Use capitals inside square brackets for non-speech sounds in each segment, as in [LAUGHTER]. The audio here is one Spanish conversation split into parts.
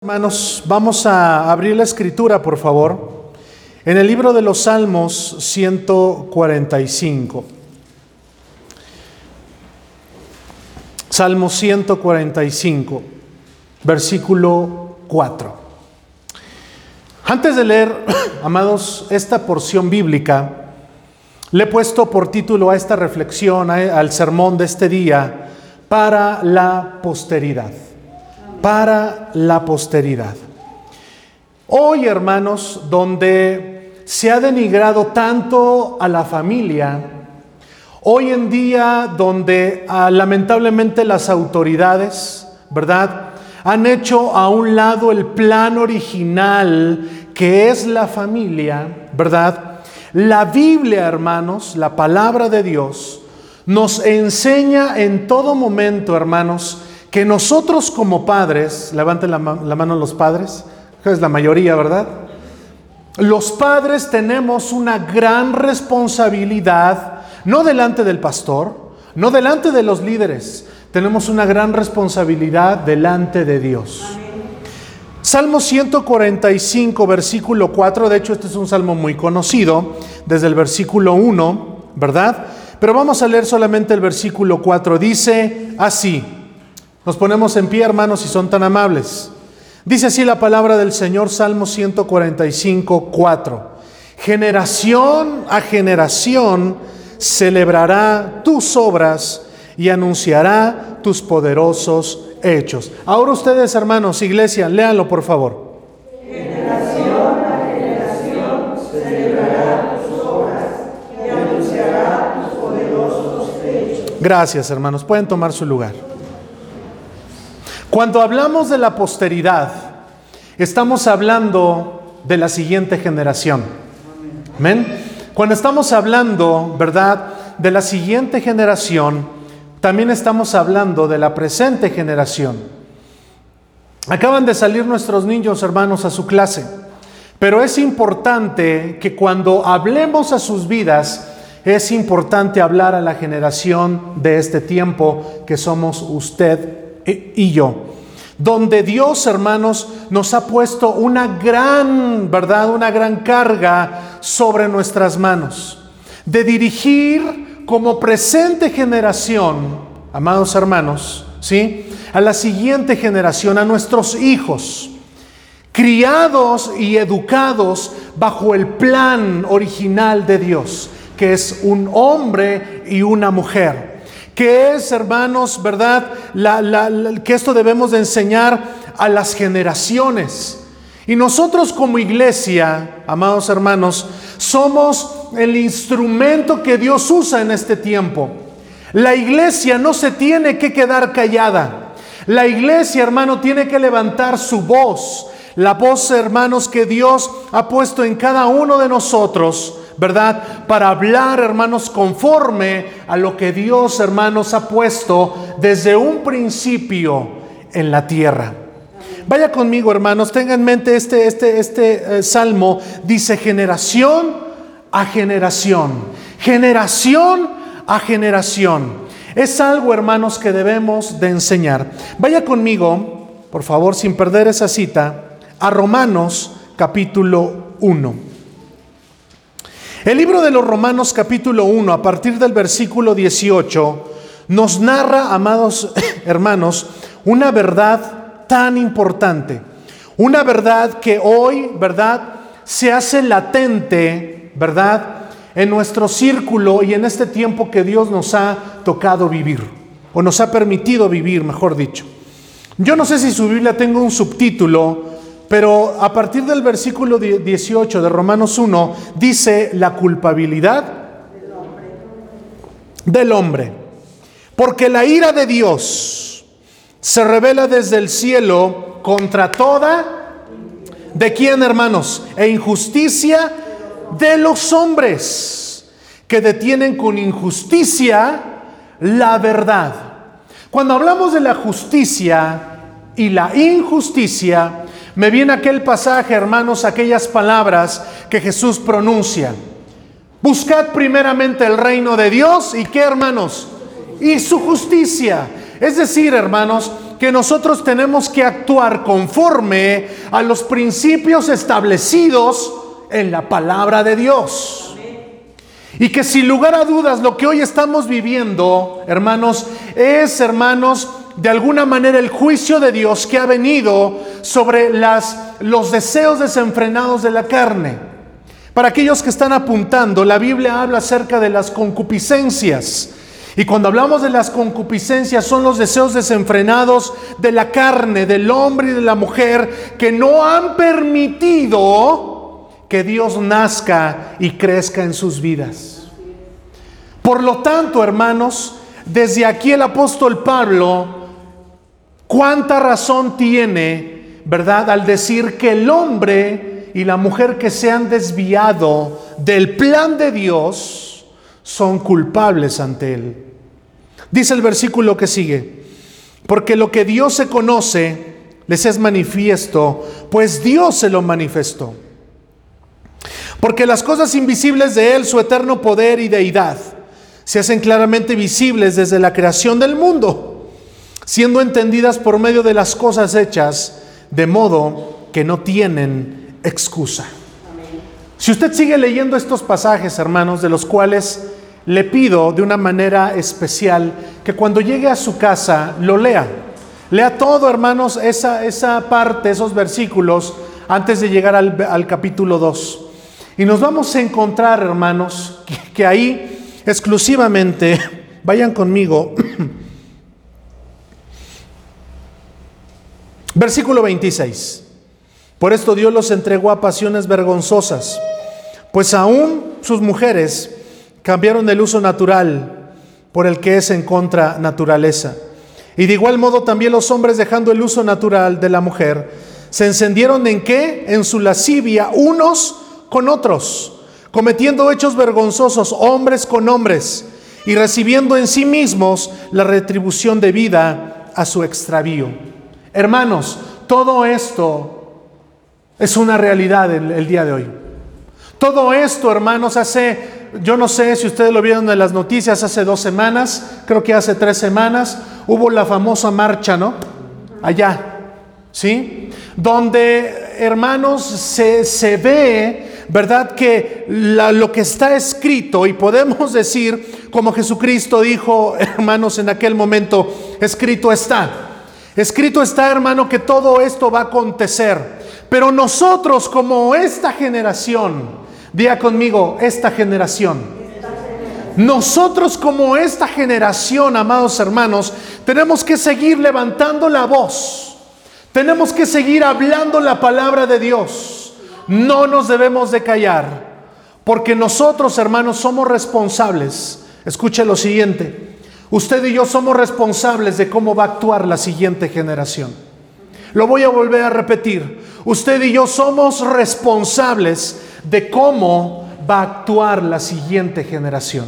Hermanos, vamos a abrir la escritura, por favor, en el libro de los Salmos 145. Salmo 145, versículo 4. Antes de leer, [COUGHS] amados, esta porción bíblica, le he puesto por título a esta reflexión, al sermón de este día, para la posteridad para la posteridad. Hoy, hermanos, donde se ha denigrado tanto a la familia, hoy en día donde ah, lamentablemente las autoridades, ¿verdad? Han hecho a un lado el plan original que es la familia, ¿verdad? La Biblia, hermanos, la palabra de Dios, nos enseña en todo momento, hermanos, que nosotros como padres, levanten la, mano los padres, es la mayoría, ¿verdad? Los padres tenemos una gran responsabilidad, no delante del pastor, no delante de los líderes, tenemos una gran responsabilidad delante de Dios. Salmo 145, versículo 4, de hecho este es un salmo muy conocido, desde el versículo 1, ¿verdad? Pero vamos a leer solamente el versículo 4, dice así, nos ponemos en pie, hermanos, si son tan amables. Dice así la palabra del Señor, Salmo 145, 4. Generación a generación celebrará tus obras y anunciará tus poderosos hechos. Ahora ustedes, hermanos, iglesia, léanlo por favor. Generación a generación celebrará tus obras y anunciará tus poderosos hechos. Gracias, hermanos. Pueden tomar su lugar. Cuando hablamos de la posteridad, estamos hablando de la siguiente generación. Amén. Cuando estamos hablando, ¿verdad?, de la siguiente generación, también estamos hablando de la presente generación. Acaban de salir nuestros niños hermanos a su clase, pero es importante que cuando hablemos a sus vidas, es importante hablar a la generación de este tiempo que somos usted y yo. Donde Dios, hermanos, nos ha puesto una gran, ¿verdad? Una gran carga sobre nuestras manos. De dirigir como presente generación, amados hermanos, ¿sí? A la siguiente generación, a nuestros hijos, criados y educados bajo el plan original de Dios, que es un hombre y una mujer que es, hermanos, verdad? que esto debemos de enseñar a las generaciones. Y nosotros como iglesia, amados hermanos, somos el instrumento que Dios usa en este tiempo. La iglesia no se tiene que quedar callada. La iglesia, hermano, tiene que levantar su voz. La voz, hermanos, que Dios ha puesto en cada uno de nosotros ¿verdad? Para hablar, hermanos, conforme a lo que Dios, hermanos, ha puesto desde un principio en la tierra. Vaya conmigo, hermanos, tenga en mente este, este, este eh, salmo, dice generación a generación, generación a generación. Es algo, hermanos, que debemos de enseñar. Vaya conmigo, por favor, sin perder esa cita, a Romanos capítulo 1. El libro de los Romanos capítulo 1, a partir del versículo 18, nos narra, amados [COUGHS] hermanos, una verdad tan importante. Una verdad que hoy, ¿verdad? Se hace latente, ¿verdad? En nuestro círculo y en este tiempo que Dios nos ha tocado vivir, o nos ha permitido vivir, mejor dicho. Yo no sé si su Biblia tenga un subtítulo pero a partir del versículo 18 de Romanos 1 dice la culpabilidad del hombre. Porque la ira de Dios se revela desde el cielo contra toda, ¿de quién hermanos? E injusticia de los hombres que detienen con injusticia la verdad. Cuando hablamos de la justicia y la injusticia, me viene aquel pasaje, hermanos, aquellas palabras que Jesús pronuncia. Buscad primeramente el reino de Dios y qué, hermanos, y su justicia. Es decir, hermanos, que nosotros tenemos que actuar conforme a los principios establecidos en la palabra de Dios. Y que sin lugar a dudas lo que hoy estamos viviendo, hermanos, es, hermanos, de alguna manera el juicio de Dios que ha venido sobre las, los deseos desenfrenados de la carne. Para aquellos que están apuntando, la Biblia habla acerca de las concupiscencias. Y cuando hablamos de las concupiscencias son los deseos desenfrenados de la carne, del hombre y de la mujer que no han permitido que Dios nazca y crezca en sus vidas. Por lo tanto, hermanos, desde aquí el apóstol Pablo, cuánta razón tiene, ¿verdad?, al decir que el hombre y la mujer que se han desviado del plan de Dios son culpables ante Él. Dice el versículo que sigue, porque lo que Dios se conoce les es manifiesto, pues Dios se lo manifestó. Porque las cosas invisibles de Él, su eterno poder y deidad, se hacen claramente visibles desde la creación del mundo, siendo entendidas por medio de las cosas hechas, de modo que no tienen excusa. Si usted sigue leyendo estos pasajes, hermanos, de los cuales le pido de una manera especial que cuando llegue a su casa lo lea. Lea todo, hermanos, esa, esa parte, esos versículos, antes de llegar al, capítulo 2. Y nos vamos a encontrar, hermanos, que, ahí exclusivamente, [LAUGHS] vayan conmigo, versículo 26. Por esto Dios los entregó a pasiones vergonzosas, pues aún sus mujeres cambiaron el uso natural por el que es en contra naturaleza. Y de igual modo también los hombres dejando el uso natural de la mujer, se encendieron en qué? En su lascivia unos con otros, cometiendo hechos vergonzosos hombres con hombres y recibiendo en sí mismos la retribución debida a su extravío. Hermanos, todo esto es una realidad el, el día de hoy. Todo esto, hermanos, hace yo no sé si ustedes lo vieron en las noticias hace dos semanas, creo que hace tres semanas, hubo la famosa marcha, ¿no? Allá, ¿sí? Donde, hermanos, se, ve, ¿verdad? Que lo que está escrito, y podemos decir, como Jesucristo dijo, hermanos, en aquel momento, escrito está. Escrito está, hermano, que todo esto va a acontecer. Pero nosotros, como esta generación, Diga conmigo, esta generación. Nosotros como esta generación, amados hermanos, tenemos que seguir levantando la voz. Tenemos que seguir hablando la palabra de Dios. No nos debemos de callar. Porque nosotros, hermanos, somos responsables. Escuche lo siguiente. Usted y yo somos responsables de cómo va a actuar la siguiente generación. Lo voy a volver a repetir. Usted y yo somos responsables de cómo va a actuar la siguiente generación.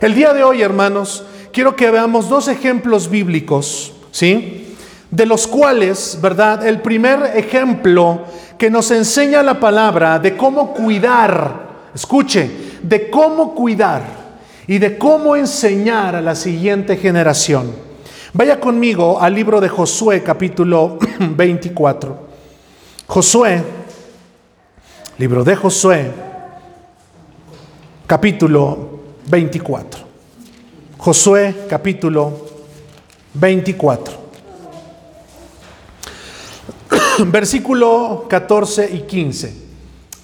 El día de hoy, hermanos, quiero que veamos dos ejemplos bíblicos, ¿sí? De los cuales, ¿verdad? El primer ejemplo que nos enseña la palabra de cómo cuidar, escuche, de cómo cuidar y de cómo enseñar a la siguiente generación. Vaya conmigo al libro de Josué capítulo [CLEARS THROAT] 24. Josué Libro de Josué, capítulo 24. Josué, capítulo 24. [CLEARS THROAT] Versículo 14 y 15.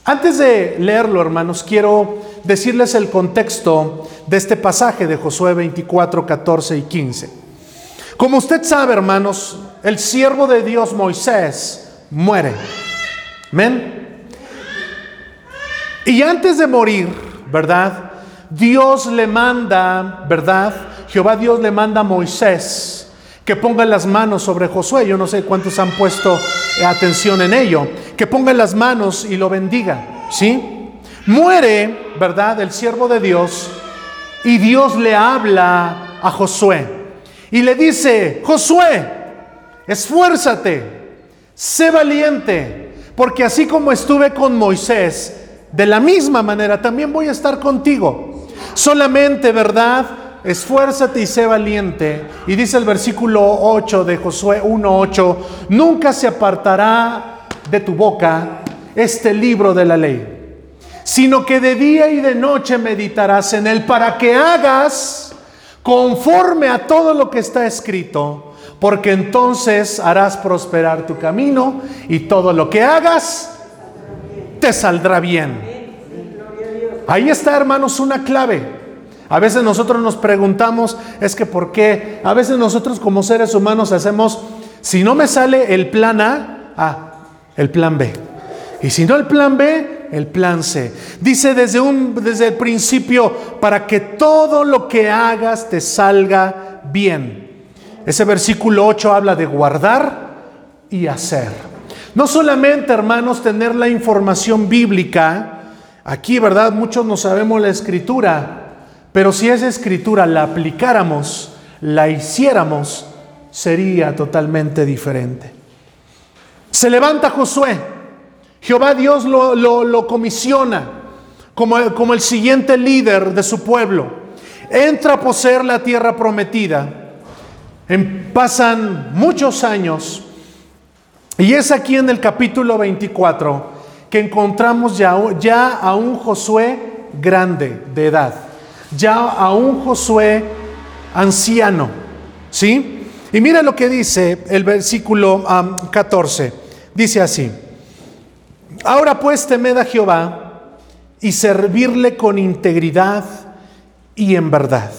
Antes de leerlo, hermanos, quiero decirles el contexto de este pasaje de Josué 24, 14 y 15. Como usted sabe, hermanos, el siervo de Dios Moisés muere. Amén. Y antes de morir, ¿verdad? Dios le manda, ¿verdad? Jehová Dios le manda a Moisés que ponga las manos sobre Josué. Yo no sé cuántos han puesto atención en ello. Que ponga las manos y lo bendiga, ¿sí? Muere, ¿verdad? El siervo de Dios y Dios le habla a Josué y le dice, Josué, esfuérzate, sé valiente, porque así como estuve con Moisés, de la misma manera también voy a estar contigo. Solamente, ¿verdad? esfuérzate y sé valiente. Y dice el versículo 8 de Josué 1.8, nunca se apartará de tu boca este libro de la ley, sino que de día y de noche meditarás en él para que hagas conforme a todo lo que está escrito, porque entonces harás prosperar tu camino y todo lo que hagas te saldrá bien. Ahí está, hermanos, una clave. A veces nosotros nos preguntamos, es que ¿por qué? A veces nosotros como seres humanos hacemos, si no me sale el plan A, ah, el plan B. Y si no el plan B, el plan C. Dice desde, un, desde el principio, para que todo lo que hagas te salga bien. Ese versículo 8 habla de guardar y hacer. No solamente, hermanos, tener la información bíblica, aquí, ¿verdad? Muchos no sabemos la escritura, pero si esa escritura la aplicáramos, la hiciéramos, sería totalmente diferente. Se levanta Josué. Jehová Dios lo, comisiona como, como el siguiente líder de su pueblo. Entra a poseer la tierra prometida. Pasan muchos años. Y es aquí en el capítulo 24 que encontramos ya, ya a un Josué grande de edad ya a un Josué anciano. ¿Sí? Y mira lo que dice el versículo 14. Dice así. Ahora pues temed a Jehová y servirle con integridad y en verdad.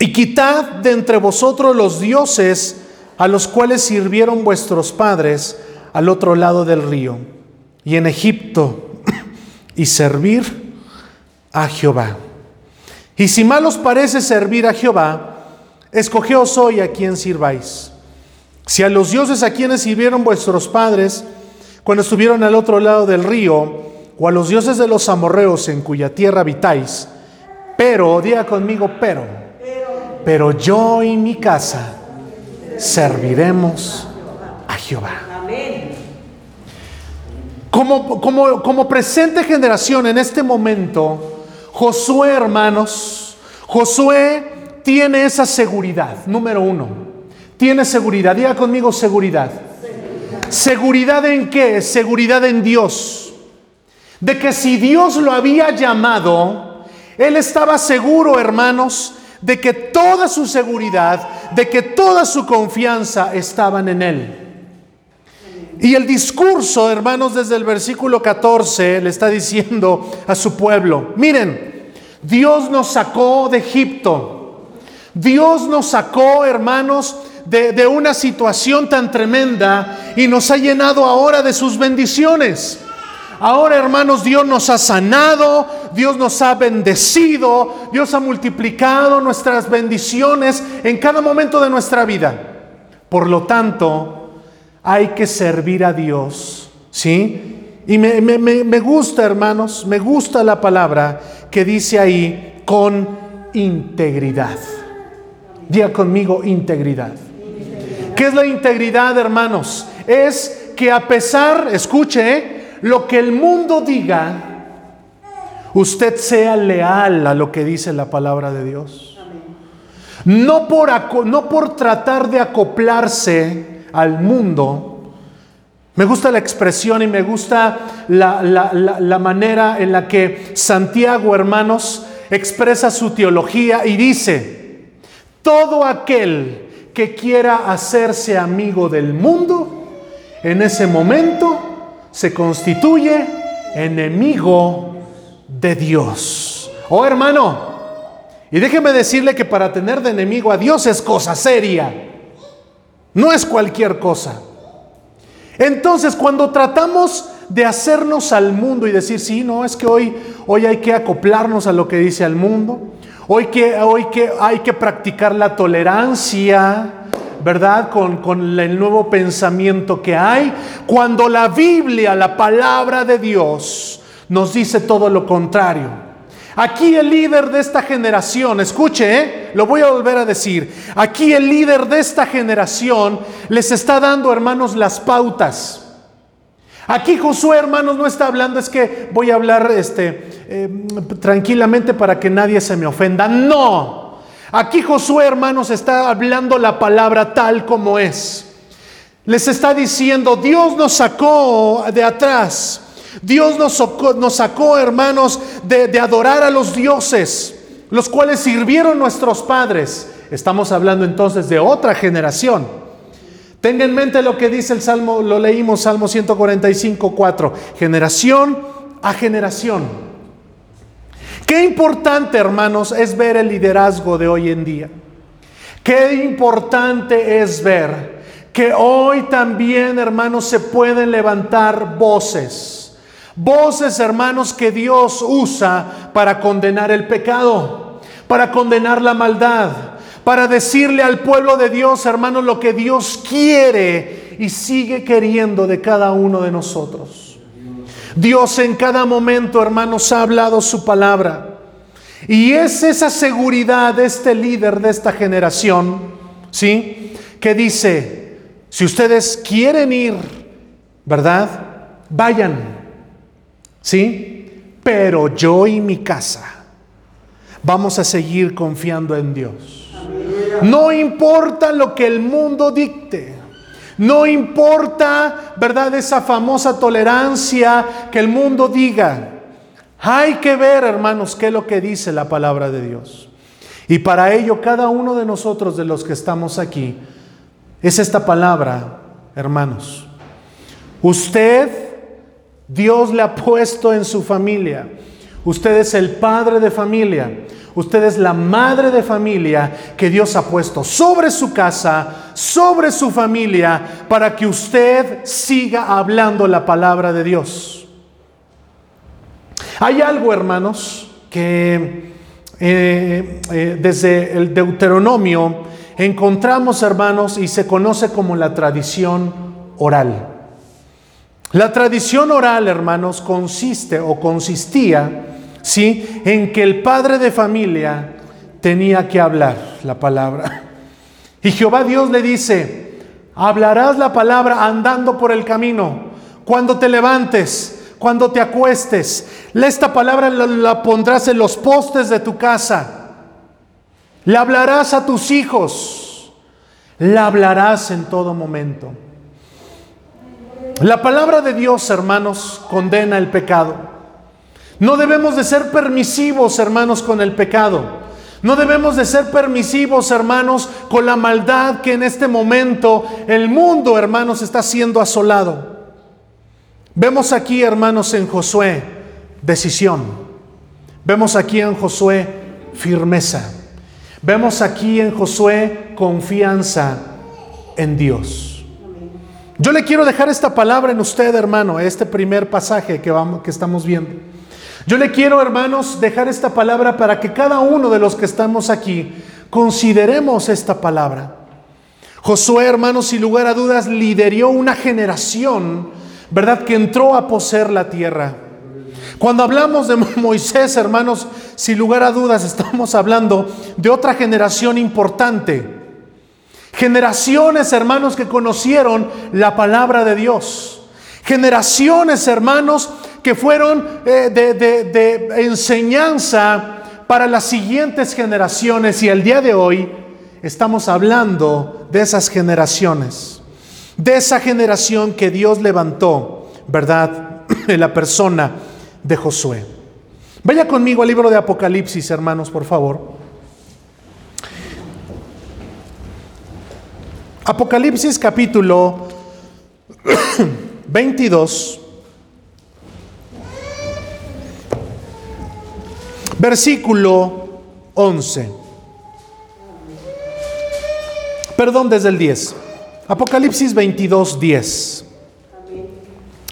Y quitad de entre vosotros los dioses a los cuales sirvieron vuestros padres al otro lado del río y en Egipto [CLEARS THROAT] y servir a Jehová. Y si mal os parece servir a Jehová, escogeos hoy a quien sirváis. Si a los dioses a quienes sirvieron vuestros padres cuando estuvieron al otro lado del río, o a los dioses de los amorreos en cuya tierra habitáis, pero, diga conmigo, pero, pero yo y mi casa serviremos a Jehová. Como, como, como presente generación en este momento, Josué, hermanos, Josué tiene esa seguridad, número uno. Tiene seguridad, diga conmigo seguridad. ¿Seguridad en qué? Seguridad en Dios. De que si Dios lo había llamado, él estaba seguro, hermanos, de que toda su seguridad, de que toda su confianza estaban en Él. Y el discurso, hermanos, desde el versículo 14 le está diciendo a su pueblo, miren, Dios nos sacó de Egipto, Dios nos sacó, hermanos, de, una situación tan tremenda y nos ha llenado ahora de sus bendiciones. Ahora, hermanos, Dios nos ha sanado, Dios nos ha bendecido, Dios ha multiplicado nuestras bendiciones en cada momento de nuestra vida. Por lo tanto, hay que servir a Dios, ¿sí? Y me, gusta, hermanos, me gusta la palabra que dice ahí con integridad. Diga conmigo integridad. ¿Qué es la integridad, hermanos? Es que a pesar, escuche, lo que el mundo diga, usted sea leal a lo que dice la palabra de Dios. No por, no por tratar de acoplarse al mundo. Me gusta la expresión y me gusta la, manera en la que Santiago, hermanos, expresa su teología y dice, todo aquel que quiera hacerse amigo del mundo, en ese momento se constituye enemigo de Dios. Oh hermano, y déjeme decirle que para tener de enemigo a Dios es cosa seria. No es cualquier cosa. Entonces, cuando tratamos de hacernos al mundo y decir, sí, no, es que hoy, hoy hay que acoplarnos a lo que dice el mundo, hoy, que, hoy que hay que practicar la tolerancia, ¿verdad? Con, con el nuevo pensamiento que hay, cuando la Biblia, la palabra de Dios, nos dice todo lo contrario. Aquí el líder de esta generación, escuche, ¿eh? lo voy a volver a decir, aquí el líder de esta generación les está dando, hermanos, las pautas. Aquí Josué, hermanos, no está hablando, es que voy a hablar este, eh, tranquilamente para que nadie se me ofenda. No, aquí Josué, hermanos, está hablando la palabra tal como es. Les está diciendo, Dios nos sacó de atrás. Dios nos sacó, nos sacó hermanos, de, de adorar a los dioses, los cuales sirvieron nuestros padres. Estamos hablando entonces de otra generación. Tenga en mente lo que dice el Salmo, lo leímos, Salmo 145, 4. Generación a generación. Qué importante, hermanos, es ver el liderazgo de hoy en día. Qué importante es ver que hoy también, hermanos, se pueden levantar voces. Voces, hermanos, que Dios usa para condenar el pecado, para condenar la maldad, para decirle al pueblo de Dios, hermanos, lo que Dios quiere y sigue queriendo de cada uno de nosotros. Dios en cada momento, hermanos, ha hablado su palabra. Y es esa seguridad de este líder de esta generación, ¿sí? Que dice, si ustedes quieren ir, ¿verdad? Vayan. ¿Sí? Pero yo y mi casa vamos a seguir confiando en Dios. No importa lo que el mundo dicte. No importa, ¿verdad? Esa famosa tolerancia que el mundo diga. Hay que ver, hermanos, qué es lo que dice la palabra de Dios. Y para ello, cada uno de nosotros, de los que estamos aquí, es esta palabra, hermanos. Usted, Dios le ha puesto en su familia. Usted es el padre de familia. Usted es la madre de familia que Dios ha puesto sobre su casa, sobre su familia, para que usted siga hablando la palabra de Dios. Hay algo, hermanos, que eh, eh, desde el Deuteronomio encontramos, hermanos, y se conoce como la tradición oral. La tradición oral, hermanos, consiste o consistía, ¿sí?, en que el padre de familia tenía que hablar la palabra. Y Jehová Dios le dice, hablarás la palabra andando por el camino, cuando te levantes, cuando te acuestes. Esta palabra la, la pondrás en los postes de tu casa le hablarás a tus hijos. La hablarás en todo momento. La palabra de Dios, hermanos, condena el pecado. No debemos de ser permisivos, hermanos, con el pecado. No debemos de ser permisivos, hermanos, con la maldad que en este momento el mundo, hermanos, está siendo asolado. Vemos aquí, hermanos, en Josué decisión. Vemos aquí en Josué firmeza. Vemos aquí en Josué confianza en Dios. Yo le quiero dejar esta palabra en usted, hermano, este primer pasaje que, vamos, que estamos viendo. Yo le quiero, hermanos, dejar esta palabra para que cada uno de los que estamos aquí consideremos esta palabra. Josué, hermanos, sin lugar a dudas, lideró una generación, ¿verdad?, que entró a poseer la tierra. Cuando hablamos de [LAUGHS] Moisés, hermanos, sin lugar a dudas estamos hablando de otra generación importante. Generaciones, hermanos, que conocieron la palabra de Dios. Generaciones, hermanos, que fueron eh, de, enseñanza para las siguientes generaciones. Y el día de hoy estamos hablando de esas generaciones. De esa generación que Dios levantó, ¿verdad? [CLEARS THROAT] En la persona de Josué. Vaya conmigo al libro de Apocalipsis, hermanos, por favor. Apocalipsis capítulo [CLEARS THROAT] 22, versículo 11. Perdón, desde el 10. Apocalipsis 22, 10.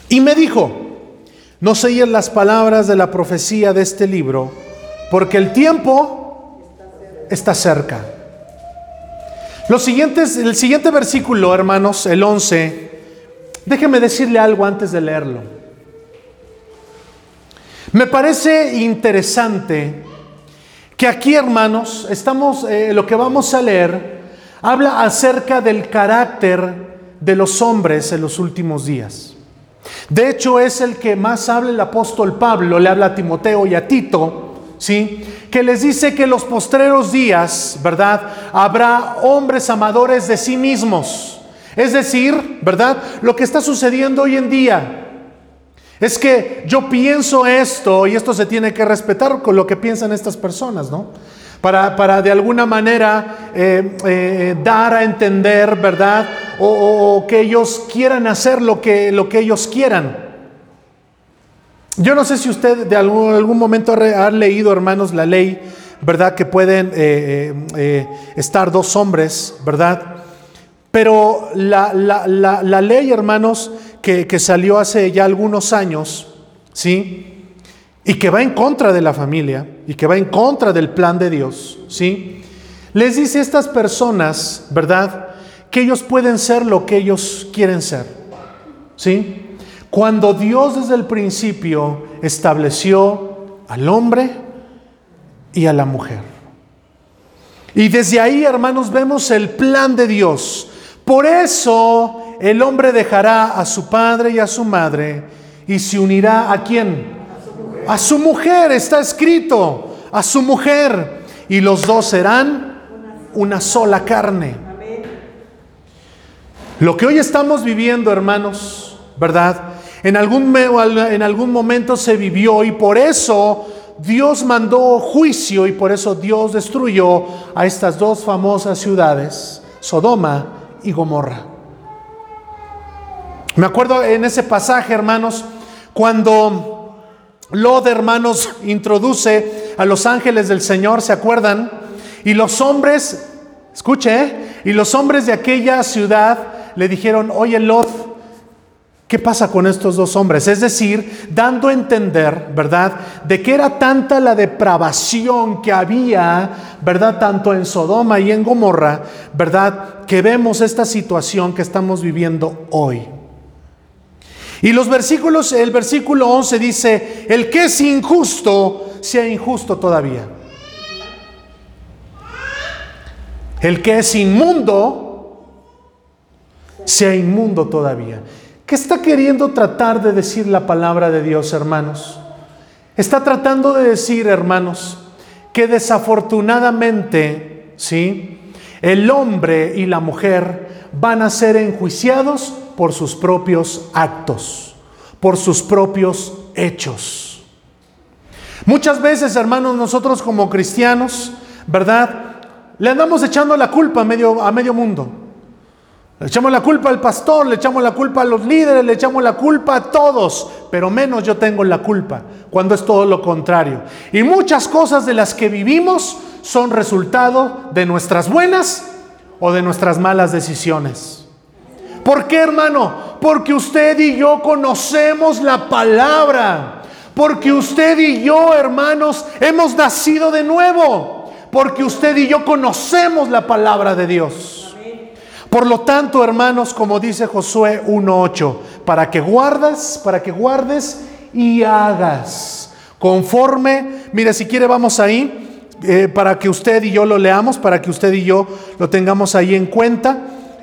Y me dijo, no seguir las palabras de la profecía de este libro, porque el tiempo está cerca. Los siguientes, el siguiente versículo, hermanos, el 11, déjeme decirle algo antes de leerlo. Me parece interesante que aquí, hermanos, estamos, eh, lo que vamos a leer, habla acerca del carácter de los hombres en los últimos días. De hecho, es el que más habla el apóstol Pablo, le habla a Timoteo y a Tito, ¿sí? Que les dice que los postreros días, ¿verdad? Habrá hombres amadores de sí mismos. Es decir, ¿verdad? Lo que está sucediendo hoy en día. Es que yo pienso esto y esto se tiene que respetar con lo que piensan estas personas, ¿no? para, de alguna manera eh, eh, dar a entender, ¿verdad? O, que ellos quieran hacer lo que, lo que ellos quieran. Yo no sé si usted de algún, algún momento ha, leído, hermanos, la ley, ¿verdad? Que pueden eh, estar dos hombres, ¿verdad? Pero la, la ley, hermanos, que, salió hace ya algunos años, ¿sí? y que va en contra de la familia y que va en contra del plan de Dios, ¿sí? Les dice a estas personas, ¿verdad? Que ellos pueden ser lo que ellos quieren ser, ¿sí? Cuando Dios desde el principio estableció al hombre y a la mujer. Y desde ahí, hermanos, vemos el plan de Dios. Por eso el hombre dejará a su padre y a su madre y se unirá a quién? A su mujer está escrito, a su mujer. Y los dos serán una sola carne. Lo que hoy estamos viviendo, hermanos, ¿verdad? En algún, en algún momento se vivió y por eso Dios mandó juicio y por eso Dios destruyó a estas dos famosas ciudades, Sodoma y Gomorra. Me acuerdo en ese pasaje, hermanos, cuando Lot, hermanos, introduce a los ángeles del Señor, ¿se acuerdan? Y los hombres, escuche, ¿eh? y los hombres de aquella ciudad le dijeron, oye Lot, ¿qué pasa con estos dos hombres? Es decir, dando a entender, ¿verdad? De que era tanta la depravación que había, ¿verdad? Tanto en Sodoma y en Gomorra, ¿verdad? Que vemos esta situación que estamos viviendo hoy. Y los versículos, el versículo 11 dice, el que es injusto, sea injusto todavía. El que es inmundo, sea inmundo todavía. ¿Qué está queriendo tratar de decir la palabra de Dios, hermanos? Está tratando de decir, hermanos, que desafortunadamente, ¿sí? El hombre y la mujer van a ser enjuiciados por sus propios actos, por sus propios hechos. Muchas veces, hermanos, nosotros como cristianos, ¿verdad? Le andamos echando la culpa a medio, a medio mundo. Le echamos la culpa al pastor, le echamos la culpa a los líderes, le echamos la culpa a todos, pero menos yo tengo la culpa, cuando es todo lo contrario. Y muchas cosas de las que vivimos son resultado de nuestras buenas o de nuestras malas decisiones. ¿Por qué, hermano? Porque usted y yo conocemos la palabra. Porque usted y yo, hermanos, hemos nacido de nuevo. Porque usted y yo conocemos la palabra de Dios. Por lo tanto, hermanos, como dice Josué 1:8, para que guardas, para que guardes y hagas conforme, mire, si quiere vamos ahí eh, para que usted y yo lo leamos, para que usted y yo lo tengamos ahí en cuenta.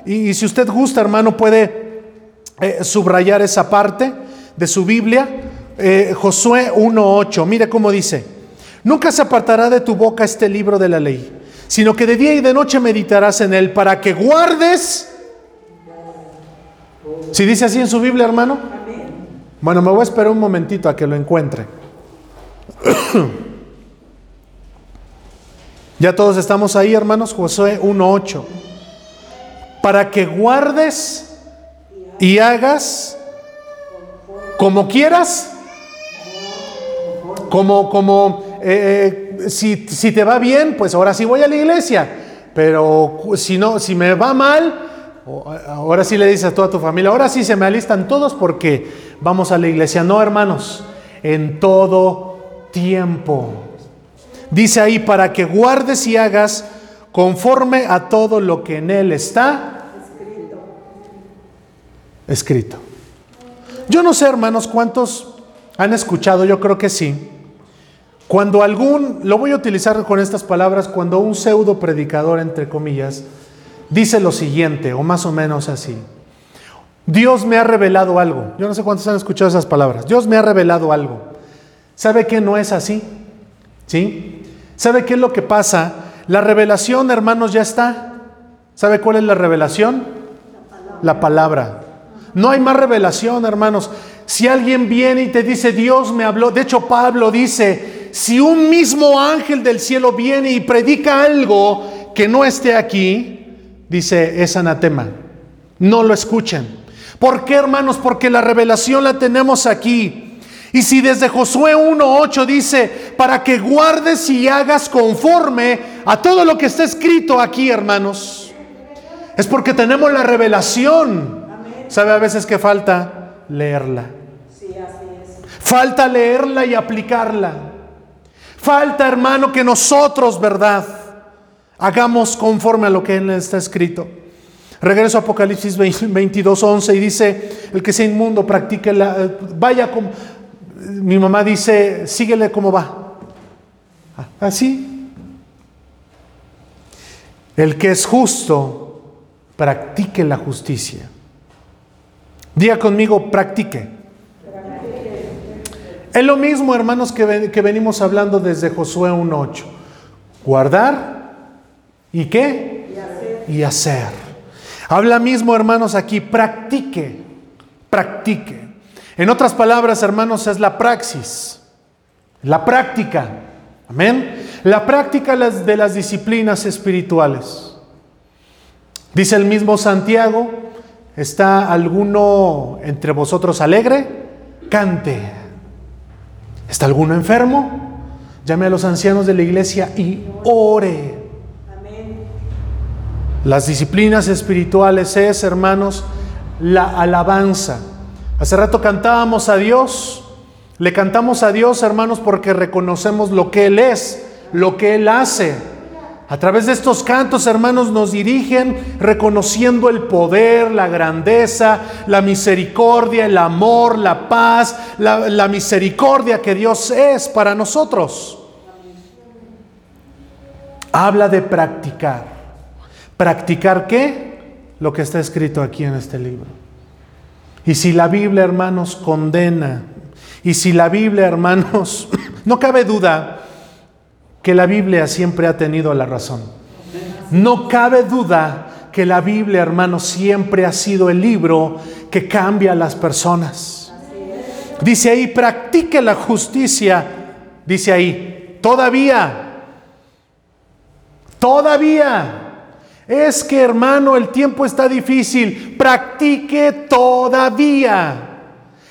Y, si usted gusta, hermano, puede eh, subrayar esa parte de su Biblia. Eh, Josué 1.8, mire cómo dice, nunca se apartará de tu boca este libro de la ley, sino que de día y de noche meditarás en él para que guardes. Si dice así en su Biblia, hermano. Bueno, me voy a esperar un momentito a que lo encuentre. [CLEARS THROAT] ya todos estamos ahí, hermanos. Josué 1.8 para que guardes y hagas como quieras, como, como eh, eh, si, si, te va bien, pues ahora sí voy a la iglesia, pero si no, si me va mal, ahora sí le dices a toda tu familia, ahora sí se me alistan todos porque vamos a la iglesia. No, hermanos, en todo tiempo. Dice ahí, para que guardes y hagas conforme a todo lo que en él está escrito. Yo no sé, hermanos, cuántos han escuchado, yo creo que sí. Cuando algún, lo voy a utilizar con estas palabras, cuando un pseudo predicador, entre comillas, dice lo siguiente, o más o menos así. Dios me ha revelado algo. Yo no sé cuántos han escuchado esas palabras. Dios me ha revelado algo. ¿Sabe que no es así? ¿Sí? ¿Sabe qué es lo que pasa? La revelación, hermanos, ya está. ¿Sabe cuál es la revelación? La palabra. No hay más revelación, hermanos. Si alguien viene y te dice, Dios me habló, de hecho Pablo dice, si un mismo ángel del cielo viene y predica algo que no esté aquí, dice, es anatema. No lo escuchen. ¿Por qué, hermanos? Porque la revelación la tenemos aquí. Y si desde Josué 1.8 dice, para que guardes y hagas conforme a todo lo que está escrito aquí, hermanos, es porque tenemos la revelación. ¿Sabe a veces que falta? Leerla. Falta leerla y aplicarla. Falta, hermano, que nosotros, ¿verdad? Hagamos conforme a lo que en está escrito. Regreso a Apocalipsis 22, 11 y dice, el que sea inmundo, practique la, vaya como, mi mamá dice, síguele como va. Así. El que es justo, practique la justicia. Diga conmigo, practique. Es lo mismo, hermanos, que, que venimos hablando desde Josué 1.8. Guardar y qué? Y hacer. Habla mismo, hermanos, aquí, practique, practique. En otras palabras, hermanos, es la praxis, la práctica. Amén. La práctica de las disciplinas espirituales. Dice el mismo Santiago, ¿está alguno entre vosotros alegre? Cante. ¿Está alguno enfermo? Llame a los ancianos de la iglesia y ore. Las disciplinas espirituales es, hermanos, la alabanza. Hace rato cantábamos a Dios. Le cantamos a Dios, hermanos, porque reconocemos lo que Él es, lo que Él hace. A través de estos cantos, hermanos, nos dirigen reconociendo el poder, la grandeza, la misericordia, el amor, la paz, la, misericordia que Dios es para nosotros. Habla de practicar. ¿Practicar qué? Lo que está escrito aquí en este libro. Y si la Biblia, hermanos, condena, y si la Biblia, hermanos, [LAUGHS] no cabe duda que la Biblia siempre ha tenido la razón. No cabe duda que la Biblia, hermanos, siempre ha sido el libro que cambia a las personas. Dice ahí, practique la justicia. Dice ahí, todavía, todavía. Es que, hermano, el tiempo está difícil. Practique todavía.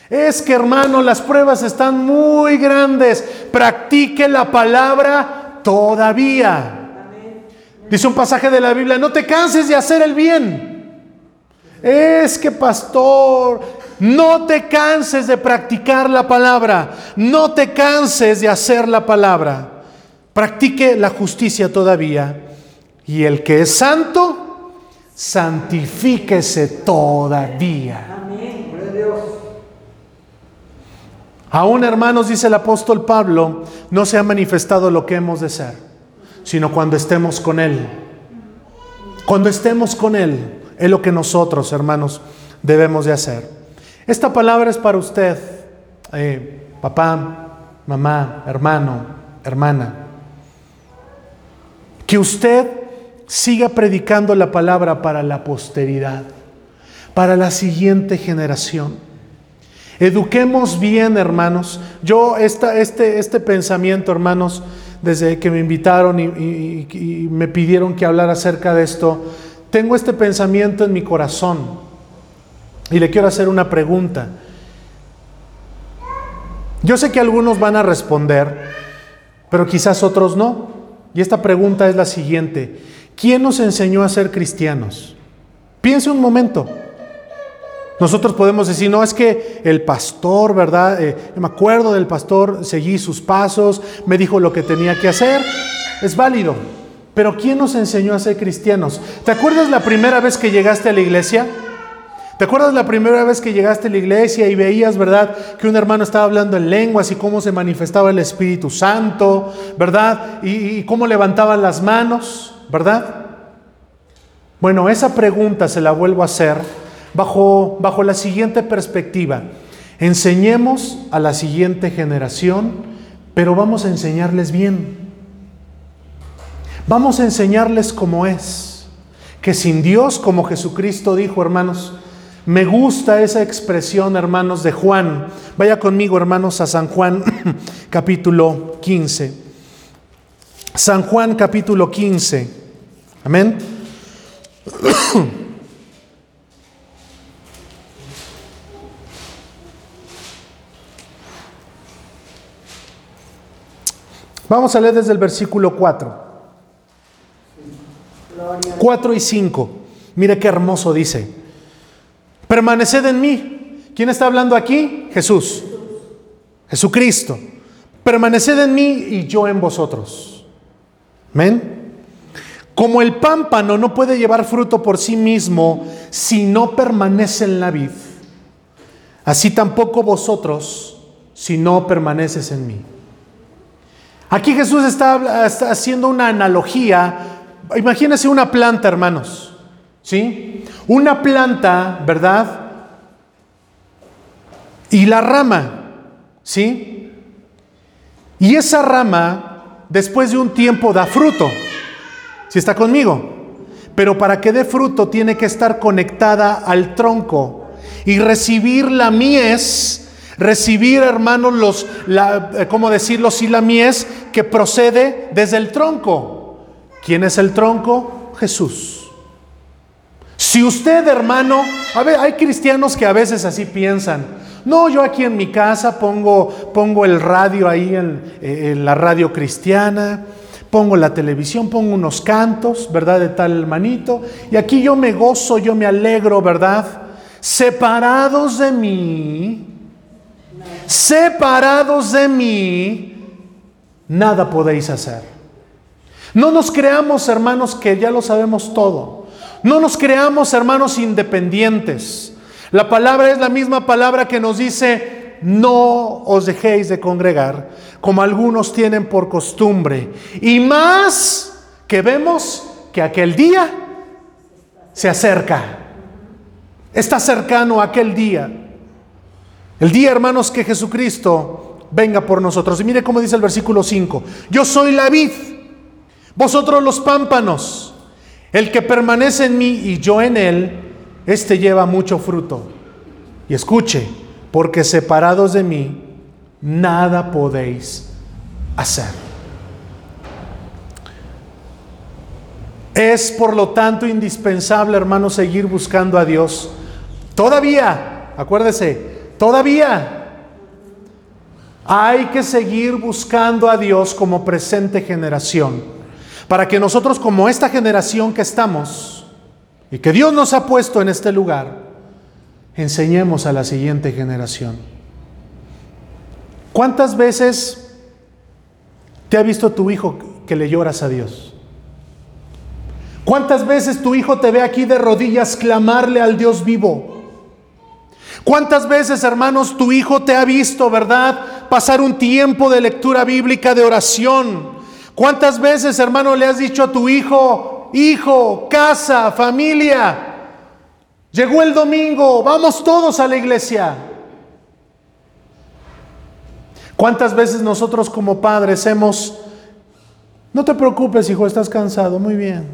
Es que, hermano, las pruebas están muy grandes. Practique la palabra todavía. Dice un pasaje de la Biblia, no te canses de hacer el bien. Es que, pastor, no te canses de practicar la palabra. No te canses de hacer la palabra. Practique la justicia todavía. Y el que es santo, santifíquese todavía. Aún hermanos, dice el apóstol Pablo, no se ha manifestado lo que hemos de ser, sino cuando estemos con Él. Cuando estemos con Él, es lo que nosotros, hermanos, debemos de hacer. Esta palabra es para usted, eh, papá, mamá, hermano, hermana. Que usted siga predicando la palabra para la posteridad, para la siguiente generación Eduquemos bien, hermanos. Yo, esta, este, este pensamiento, hermanos, desde que me invitaron y, me pidieron que hablara acerca de esto, tengo este pensamiento en mi corazón. Y le quiero hacer una pregunta. Yo sé que algunos van a responder, pero quizás otros no. Y esta pregunta es la siguiente. ¿Quién nos enseñó a ser cristianos? Piense un momento. Nosotros podemos decir, no, es que el pastor, ¿verdad? Eh, me acuerdo del pastor, seguí sus pasos, me dijo lo que tenía que hacer. Es válido. Pero ¿quién nos enseñó a ser cristianos? ¿Te acuerdas la primera vez que llegaste a la iglesia? ¿Te acuerdas la primera vez que llegaste a la iglesia y veías, verdad, que un hermano estaba hablando en lenguas y cómo se manifestaba el Espíritu Santo, verdad? Y, y cómo levantaban las manos, ¿verdad? Bueno, esa pregunta se la vuelvo a hacer bajo, bajo la siguiente perspectiva. Enseñemos a la siguiente generación, pero vamos a enseñarles bien. Vamos a enseñarles cómo es. Que sin Dios, como Jesucristo dijo, hermanos, me gusta esa expresión, hermanos, de Juan. Vaya conmigo, hermanos, a San Juan [CLEARS THROAT] capítulo 15. San Juan capítulo 15. Amén. Vamos a leer desde el versículo 4. 4 y 5. Mire qué hermoso dice. Permaneced en mí. ¿Quién está hablando aquí? Jesús. Jesucristo. Permaneced en mí y yo en vosotros. Amén. Como el pámpano no puede llevar fruto por sí mismo si no permanece en la vid, así tampoco vosotros si no permaneces en mí. Aquí Jesús está, está haciendo una analogía. Imagínense una planta, hermanos. ¿Sí? Una planta, ¿verdad? Y la rama, ¿sí? Y esa rama, después de un tiempo, da fruto. ¿Sí está conmigo? Pero para que dé fruto tiene que estar conectada al tronco y recibir la mies, recibir, hermanos, los, la, eh, ¿cómo decirlo? Sí, la mies que procede desde el tronco. ¿Quién es el tronco? Jesús. Si usted, hermano, a ver, hay cristianos que a veces así piensan. No, yo aquí en mi casa pongo, pongo el radio ahí en, en la radio cristiana, pongo la televisión, pongo unos cantos, ¿verdad? De tal hermanito. Y aquí yo me gozo, yo me alegro, ¿verdad? Separados de mí, separados de mí, nada podéis hacer. No nos creamos, hermanos, que ya lo sabemos todo. No nos creamos hermanos independientes. La palabra es la misma palabra que nos dice, no os dejéis de congregar, como algunos tienen por costumbre. Y más que vemos que aquel día se acerca. Está cercano aquel día. El día, hermanos, que Jesucristo venga por nosotros. Y mire cómo dice el versículo 5. Yo soy la vid, vosotros los pámpanos. El que permanece en mí y yo en él, éste lleva mucho fruto. Y escuche, porque separados de mí, nada podéis hacer. Es por lo tanto indispensable, hermano, seguir buscando a Dios. Todavía, acuérdese, todavía hay que seguir buscando a Dios como presente generación para que nosotros como esta generación que estamos y que Dios nos ha puesto en este lugar, enseñemos a la siguiente generación. ¿Cuántas veces te ha visto tu hijo que le lloras a Dios? ¿Cuántas veces tu hijo te ve aquí de rodillas clamarle al Dios vivo? ¿Cuántas veces, hermanos, tu hijo te ha visto, verdad, pasar un tiempo de lectura bíblica, de oración? ¿Cuántas veces, hermano, le has dicho a tu hijo, hijo, casa, familia, llegó el domingo, vamos todos a la iglesia? ¿Cuántas veces nosotros como padres hemos, no te preocupes, hijo, estás cansado, muy bien.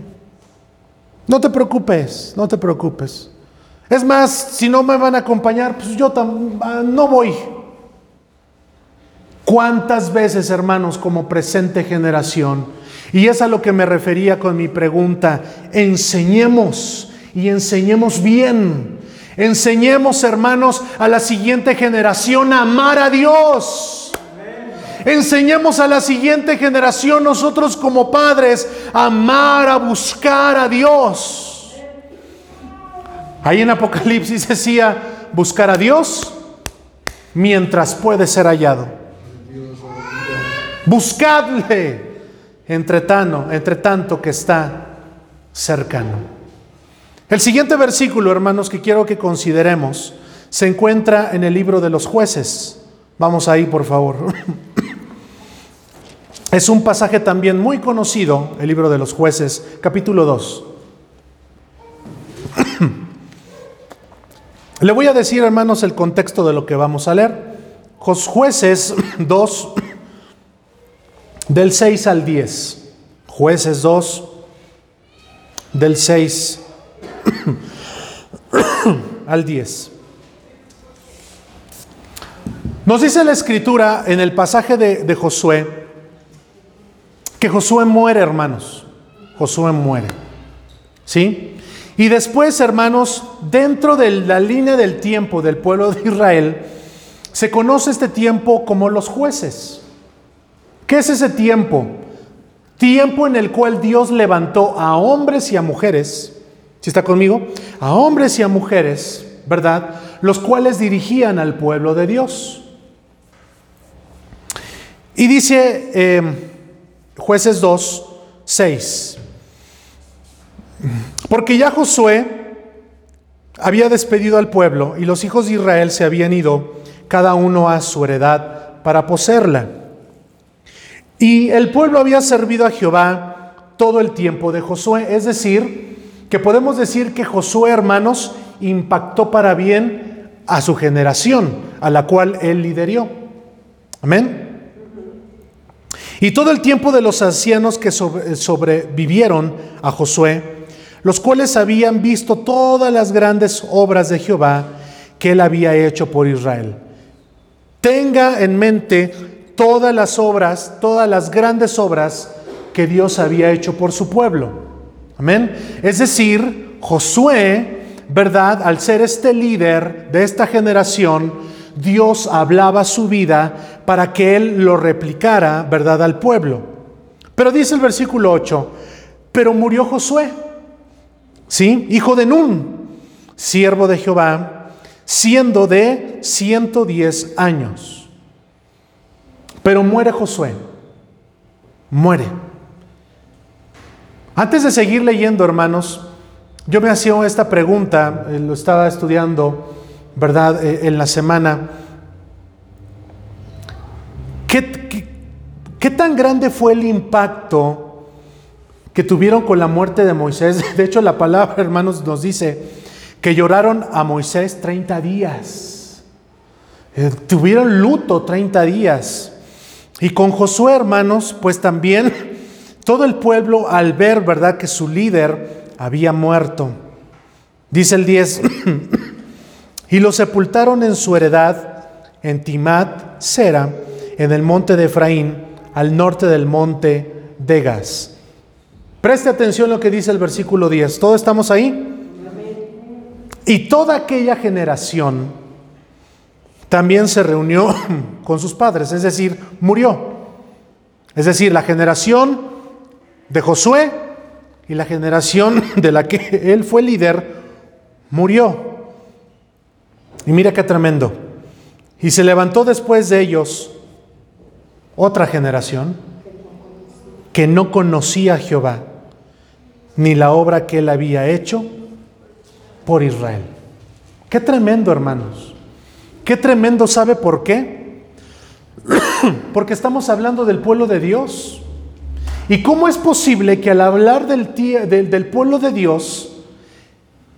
No te preocupes, no te preocupes. Es más, si no me van a acompañar, pues yo ah, no voy. ¿Cuántas veces, hermanos, como presente generación? Y es a lo que me refería con mi pregunta. Enseñemos y enseñemos bien. Enseñemos, hermanos, a la siguiente generación a amar a Dios. Enseñemos a la siguiente generación nosotros como padres a amar, a buscar a Dios. Ahí en Apocalipsis decía, buscar a Dios mientras puede ser hallado. Buscadle entre, entre tanto que está cercano. El siguiente versículo, hermanos, que quiero que consideremos, se encuentra en el libro de los jueces. Vamos ahí, por favor. [LAUGHS] Es un pasaje también muy conocido, el libro de los jueces, capítulo 2. [CLEARS THROAT] Le voy a decir, hermanos, el contexto de lo que vamos a leer. Jueces [CLEARS THROAT] 2, del 6 al 10. Jueces 2, del 6 [CLEARS THROAT] al 10. Nos dice la escritura en el pasaje de, de Josué que Josué muere, hermanos. Josué muere. ¿Sí? Y después, hermanos, dentro de la línea del tiempo del pueblo de Israel, se conoce este tiempo como los jueces. ¿Qué es ese tiempo? Tiempo en el cual Dios levantó a hombres y a mujeres, si está conmigo, a hombres y a mujeres, ¿verdad? Los cuales dirigían al pueblo de Dios. Y dice eh, jueces 2, 6. Porque ya Josué había despedido al pueblo y los hijos de Israel se habían ido cada uno a su heredad para poseerla. Y el pueblo había servido a Jehová todo el tiempo de Josué. Es decir, que podemos decir que Josué, hermanos, impactó para bien a su generación, a la cual él lideró. Amén. Y todo el tiempo de los ancianos que sobrevivieron a Josué, los cuales habían visto todas las grandes obras de Jehová que él había hecho por Israel. Tenga en mente todas las obras, todas las grandes obras que Dios había hecho por su pueblo. Amén. Es decir, Josué, ¿verdad? Al ser este líder de esta generación, Dios hablaba su vida para que él lo replicara, ¿verdad? Al pueblo. Pero dice el versículo 8, pero murió Josué ¿sí? Hijo de Nun, siervo de Jehová, siendo de 110 años. Pero muere Josué, muere. Antes de seguir leyendo, hermanos, yo me hacía esta pregunta, eh, lo estaba estudiando, ¿verdad?, eh, en la semana. ¿Qué, qué tan grande fue el impacto que tuvieron con la muerte de Moisés. [LAUGHS] De hecho, la palabra, hermanos, nos dice que lloraron a Moisés 30 días. Eh, tuvieron luto 30 días. Y con Josué, hermanos, pues también todo el pueblo al ver, ¿verdad?, que su líder había muerto. Dice el 10, [CLEARS THROAT] y lo sepultaron en su heredad en Timat Sera, en el monte de Efraín, al norte del monte Degas. Preste atención a lo que dice el versículo 10. ¿Todos estamos ahí? Y toda aquella generación también se reunió [CLEARS THROAT] con sus padres, es decir, murió. Es decir, la generación de Josué y la generación [LAUGHS] de la que él fue líder murió. Y mira qué tremendo. Y se levantó después de ellos otra generación que no conocía a Jehová ni la obra que él había hecho por Israel. Qué tremendo, hermanos. Qué tremendo, ¿sabe por qué? [CLEARS THROAT] Porque estamos hablando del pueblo de Dios. ¿Y cómo es posible que al hablar del, del, pueblo de Dios,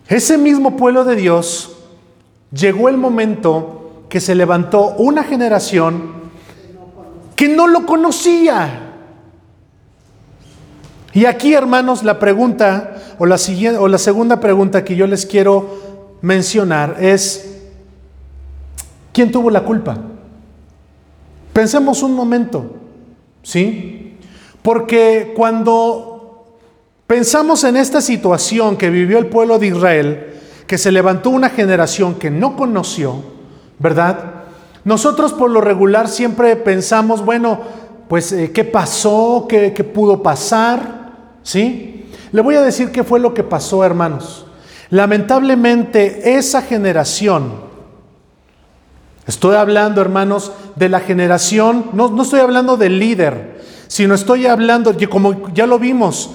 ese mismo pueblo de Dios, llegó el momento que se levantó una generación que no lo conocía? Y aquí, hermanos, la pregunta o la, siguiente, o la segunda pregunta que yo les quiero mencionar es, ¿quién tuvo la culpa? Pensemos un momento, ¿sí? Porque cuando pensamos en esta situación que vivió el pueblo de Israel, que se levantó una generación que no conoció, ¿verdad? Nosotros por lo regular siempre pensamos, bueno, pues, eh, ¿qué pasó? ¿Qué, ¿Qué pudo pasar? ¿Sí? Le voy a decir qué fue lo que pasó, hermanos. Lamentablemente, esa generación, estoy hablando, hermanos, de la generación, no, no estoy hablando del líder, sino estoy hablando, como ya lo vimos,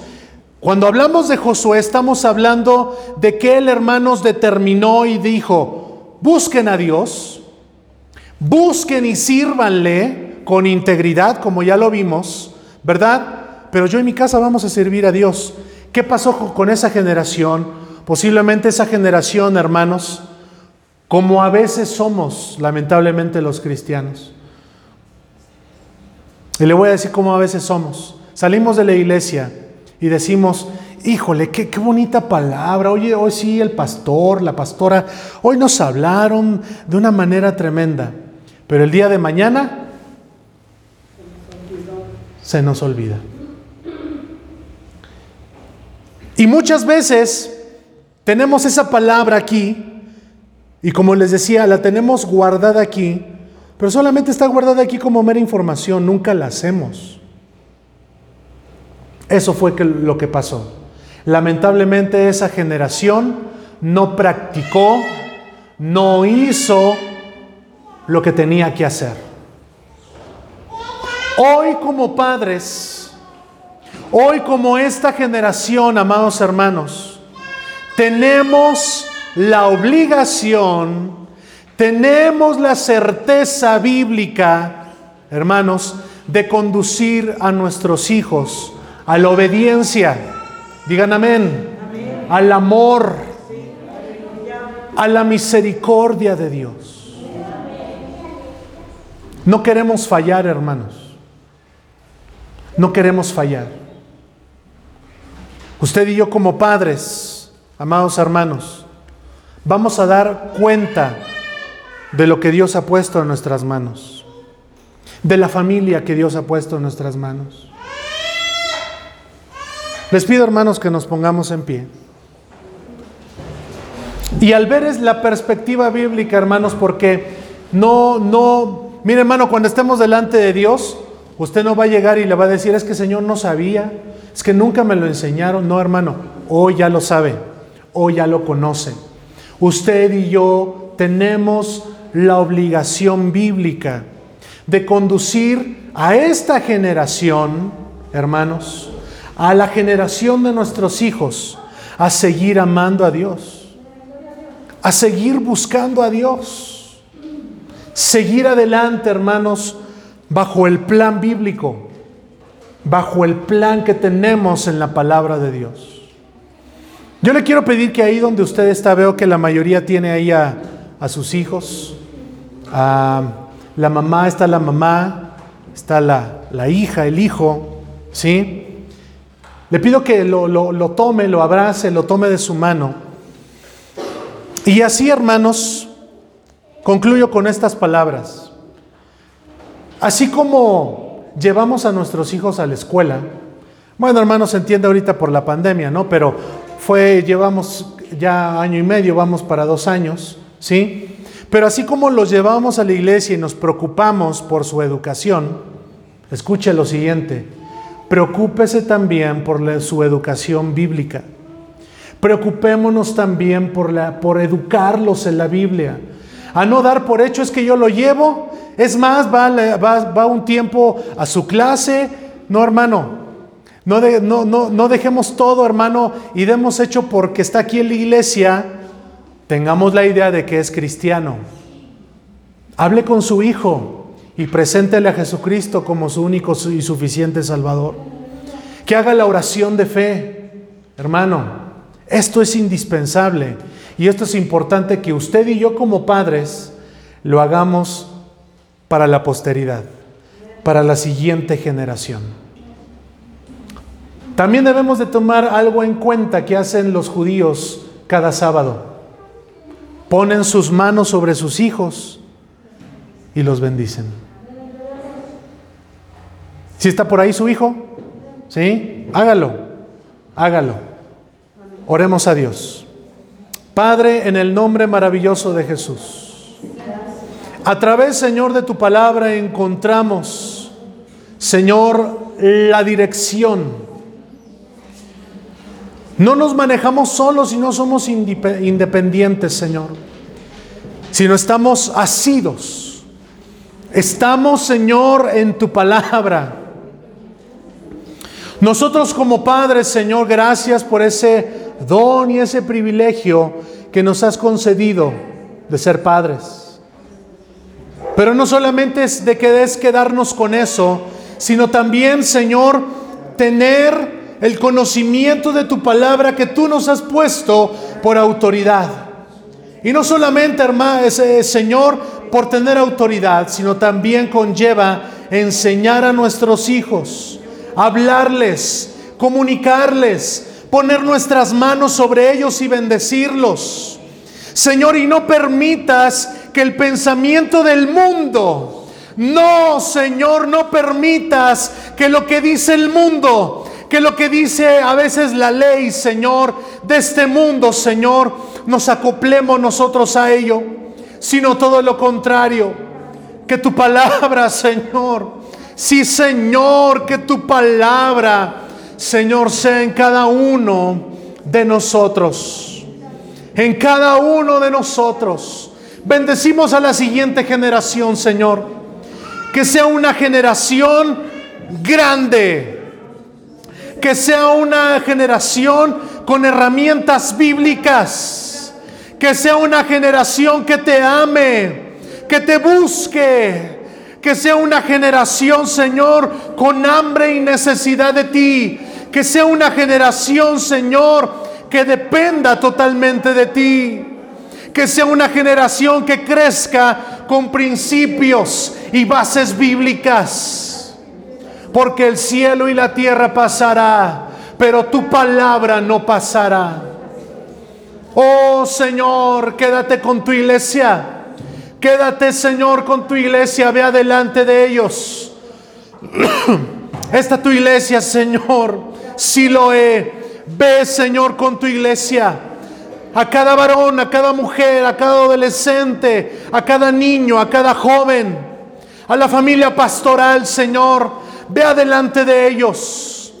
cuando hablamos de Josué, estamos hablando de que él, hermanos, determinó y dijo, busquen a Dios, busquen y sírvanle con integridad, como ya lo vimos, ¿verdad? pero yo en mi casa vamos a servir a Dios. ¿Qué pasó con esa generación? Posiblemente esa generación, hermanos, como a veces somos, lamentablemente, los cristianos. Y le voy a decir cómo a veces somos. Salimos de la iglesia y decimos, híjole, qué, qué, bonita palabra. Oye, hoy sí el pastor, la pastora, hoy nos hablaron de una manera tremenda. Pero el día de mañana se nos olvida. Y muchas veces tenemos esa palabra aquí y como les decía, la tenemos guardada aquí, pero solamente está guardada aquí como mera información, nunca la hacemos. Eso fue lo que pasó. Lamentablemente esa generación no practicó, no hizo lo que tenía que hacer. Hoy como padres, hoy como esta generación, amados hermanos, tenemos la obligación, tenemos la certeza bíblica, hermanos, de conducir a nuestros hijos a la obediencia. Digan amén. Al amor, a la misericordia de Dios. No queremos fallar, hermanos. No queremos fallar. Usted y yo como padres, amados hermanos, vamos a dar cuenta de lo que Dios ha puesto en nuestras manos, de la familia que Dios ha puesto en nuestras manos. Les pido, hermanos, que nos pongamos en pie. Y al ver es la perspectiva bíblica, hermanos, porque no, no, mire hermano, cuando estemos delante de Dios, usted no va a llegar y le va a decir, es que Señor no sabía, es que nunca me lo enseñaron. No, hermano, hoy ya lo sabe, hoy ya lo conoce usted y yo tenemos la obligación bíblica de conducir a esta generación, hermanos, a la generación de nuestros hijos, a seguir amando a Dios, a seguir buscando a Dios, seguir adelante, hermanos, bajo el plan bíblico, bajo el plan que tenemos en la palabra de Dios. Yo le quiero pedir que ahí donde usted está, veo que la mayoría tiene ahí a, sus hijos. A la mamá está la mamá, está la, hija, el hijo, ¿sí? Le pido que lo, lo tome, lo abrace, lo tome de su mano. Y así, hermanos, concluyo con estas palabras. Así como llevamos a nuestros hijos a la escuela, bueno, hermanos, se entiende ahorita por la pandemia, ¿no? Pero fue, llevamos ya año y medio, vamos para dos años, ¿sí? Pero así como los llevamos a la iglesia y nos preocupamos por su educación, escuche lo siguiente, preocúpese también por su educación bíblica. Preocupémonos también por, la, por educarlos en la Biblia. A no dar por hecho es que yo lo llevo, es más, va, va, un tiempo a su clase. No, hermano, no, no, dejemos todo, hermano, y demos hecho porque está aquí en la iglesia, tengamos la idea de que es cristiano. Hable con su hijo y preséntele a Jesucristo como su único y suficiente Salvador. Que haga la oración de fe. Hermano, esto es indispensable y esto es importante que usted y yo como padres lo hagamos para la posteridad, para la siguiente generación. También debemos de tomar algo en cuenta que hacen los judíos cada sábado. Ponen sus manos sobre sus hijos y los bendicen. Si está por ahí su hijo, ¿sí? Hágalo, hágalo. Oremos a Dios. Padre, en el nombre maravilloso de Jesús. A través, Señor, de tu palabra encontramos, Señor, la dirección no nos manejamos solos y no somos independientes, Señor, sino estamos asidos. Estamos, Señor, en tu palabra. Nosotros como padres, Señor, gracias por ese don y ese privilegio que nos has concedido de ser padres. Pero no solamente es de que des quedarnos con eso, sino también, Señor, tener el conocimiento de tu palabra que tú nos has puesto por autoridad. Y no solamente, hermano, Señor, por tener autoridad, sino también conlleva enseñar a nuestros hijos, hablarles, comunicarles, poner nuestras manos sobre ellos y bendecirlos. Señor, y no permitas que el pensamiento del mundo, no, Señor, no permitas que lo que dice el mundo, que lo que dice a veces la ley, Señor, de este mundo, Señor, nos acoplemos nosotros a ello, sino todo lo contrario. Que tu palabra, Señor, sí, Señor, que tu palabra, Señor, sea en cada uno de nosotros. En cada uno de nosotros. Bendecimos a la siguiente generación, Señor. Que sea una generación grande. Que sea una generación con herramientas bíblicas. Que sea una generación que te ame, que te busque. Que sea una generación, Señor, con hambre y necesidad de ti. Que sea una generación, Señor, que dependa totalmente de ti que sea una generación que crezca con principios y bases bíblicas. Porque el cielo y la tierra pasará, pero tu palabra no pasará. Oh Señor, quédate con tu iglesia. Quédate Señor con tu iglesia, ve adelante de ellos. [CLEARS THROAT] Esta tu iglesia, Señor, si lo he. Ve, Señor, con tu iglesia a cada varón, a cada mujer, a cada adolescente, a cada niño, a cada joven, a la familia pastoral, Señor, ve adelante de ellos.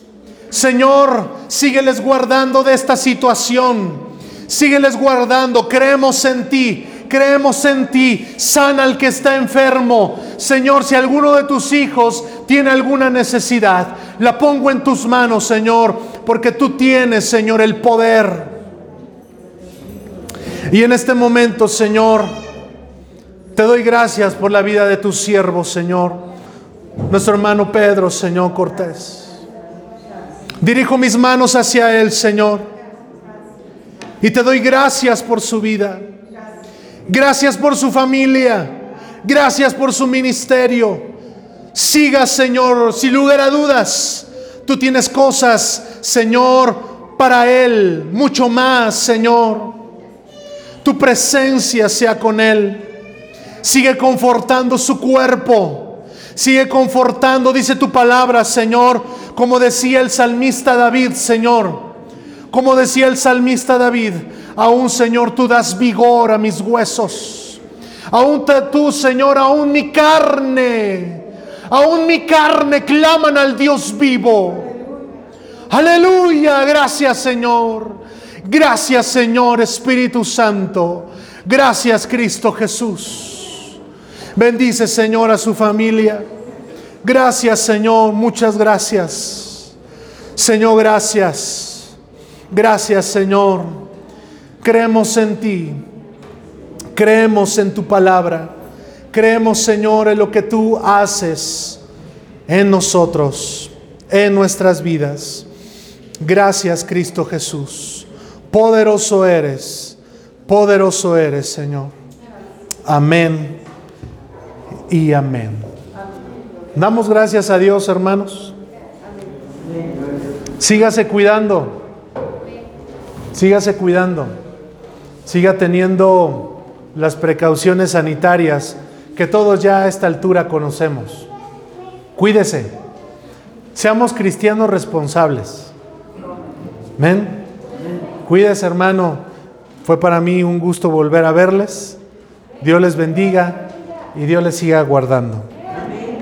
Señor, sígueles guardando de esta situación. Sígueles guardando. Creemos en ti. Creemos en ti. Sana al que está enfermo. Señor, si alguno de tus hijos tiene alguna necesidad, la pongo en tus manos, Señor, porque tú tienes, Señor, el poder. Y en este momento, Señor, te doy gracias por la vida de tus siervos, Señor. Nuestro hermano Pedro, Señor Cortés. Dirijo mis manos hacia él, Señor. Y te doy gracias por su vida. Gracias por su familia. Gracias por su ministerio. Siga, Señor, sin lugar a dudas. Tú tienes cosas, Señor, para él. Mucho más, Señor. Tu presencia sea con él. Sigue confortando su cuerpo. Sigue confortando, dice tu palabra, Señor, como decía el salmista David, Señor. Como decía el salmista David, aún Señor, tú das vigor a mis huesos. Aún tú, Señor, aún mi carne, aún mi carne claman al Dios vivo. Aleluya, gracias Señor. Gracias Señor Espíritu Santo. Gracias Cristo Jesús. Bendice Señor a su familia. Gracias Señor, muchas gracias. Señor, gracias. Gracias Señor. Creemos en ti. Creemos en tu palabra. Creemos Señor en lo que tú haces en nosotros, en nuestras vidas. Gracias Cristo Jesús. Poderoso eres, poderoso eres, Señor. Amén y amén. Damos gracias a Dios, hermanos. Sígase cuidando. Sígase cuidando. Siga teniendo las precauciones sanitarias que todos ya a esta altura conocemos. Cuídese. Seamos cristianos responsables. Amén. Cuídese, hermano. Fue para mí un gusto volver a verles. Dios les bendiga y Dios les siga guardando.